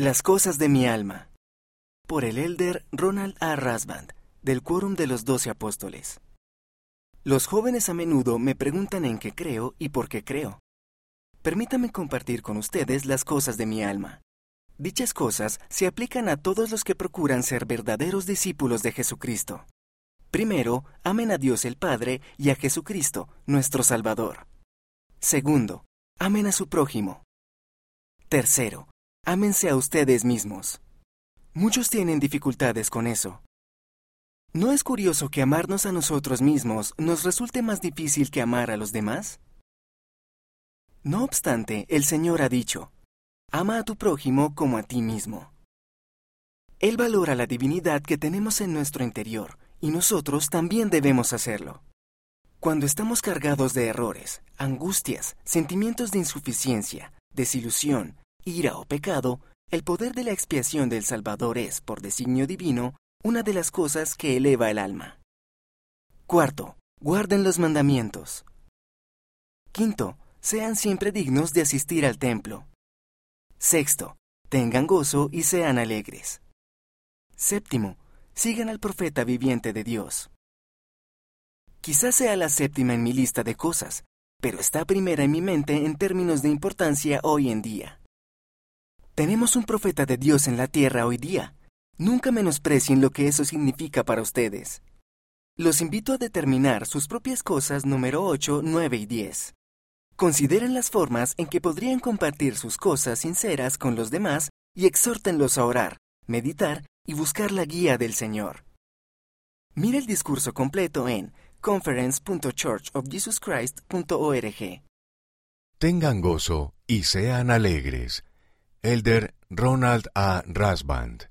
Las cosas de mi alma. Por el elder Ronald A. Rasband, del Quórum de los Doce Apóstoles. Los jóvenes a menudo me preguntan en qué creo y por qué creo. Permítame compartir con ustedes las cosas de mi alma. Dichas cosas se aplican a todos los que procuran ser verdaderos discípulos de Jesucristo. Primero, amen a Dios el Padre y a Jesucristo, nuestro Salvador. Segundo, amen a su prójimo. Tercero, ámense a ustedes mismos. Muchos tienen dificultades con eso. ¿No es curioso que amarnos a nosotros mismos nos resulte más difícil que amar a los demás? No obstante, el Señor ha dicho, ama a tu prójimo como a ti mismo. Él valora la divinidad que tenemos en nuestro interior, y nosotros también debemos hacerlo. Cuando estamos cargados de errores, angustias, sentimientos de insuficiencia, desilusión, ira o pecado, el poder de la expiación del Salvador es, por designio divino, una de las cosas que eleva el alma. Cuarto, guarden los mandamientos. Quinto, sean siempre dignos de asistir al templo. Sexto, tengan gozo y sean alegres. Séptimo, sigan al profeta viviente de Dios. Quizás sea la séptima en mi lista de cosas, pero está primera en mi mente en términos de importancia hoy en día. Tenemos un profeta de Dios en la tierra hoy día. Nunca menosprecien lo que eso significa para ustedes. Los invito a determinar sus propias cosas número 8, 9 y 10. Consideren las formas en que podrían compartir sus cosas sinceras con los demás y exhórtenlos a orar, meditar y buscar la guía del Señor. Mira el discurso completo en conference.churchofjesuschrist.org. Tengan gozo y sean alegres. Elder Ronald A. Rasband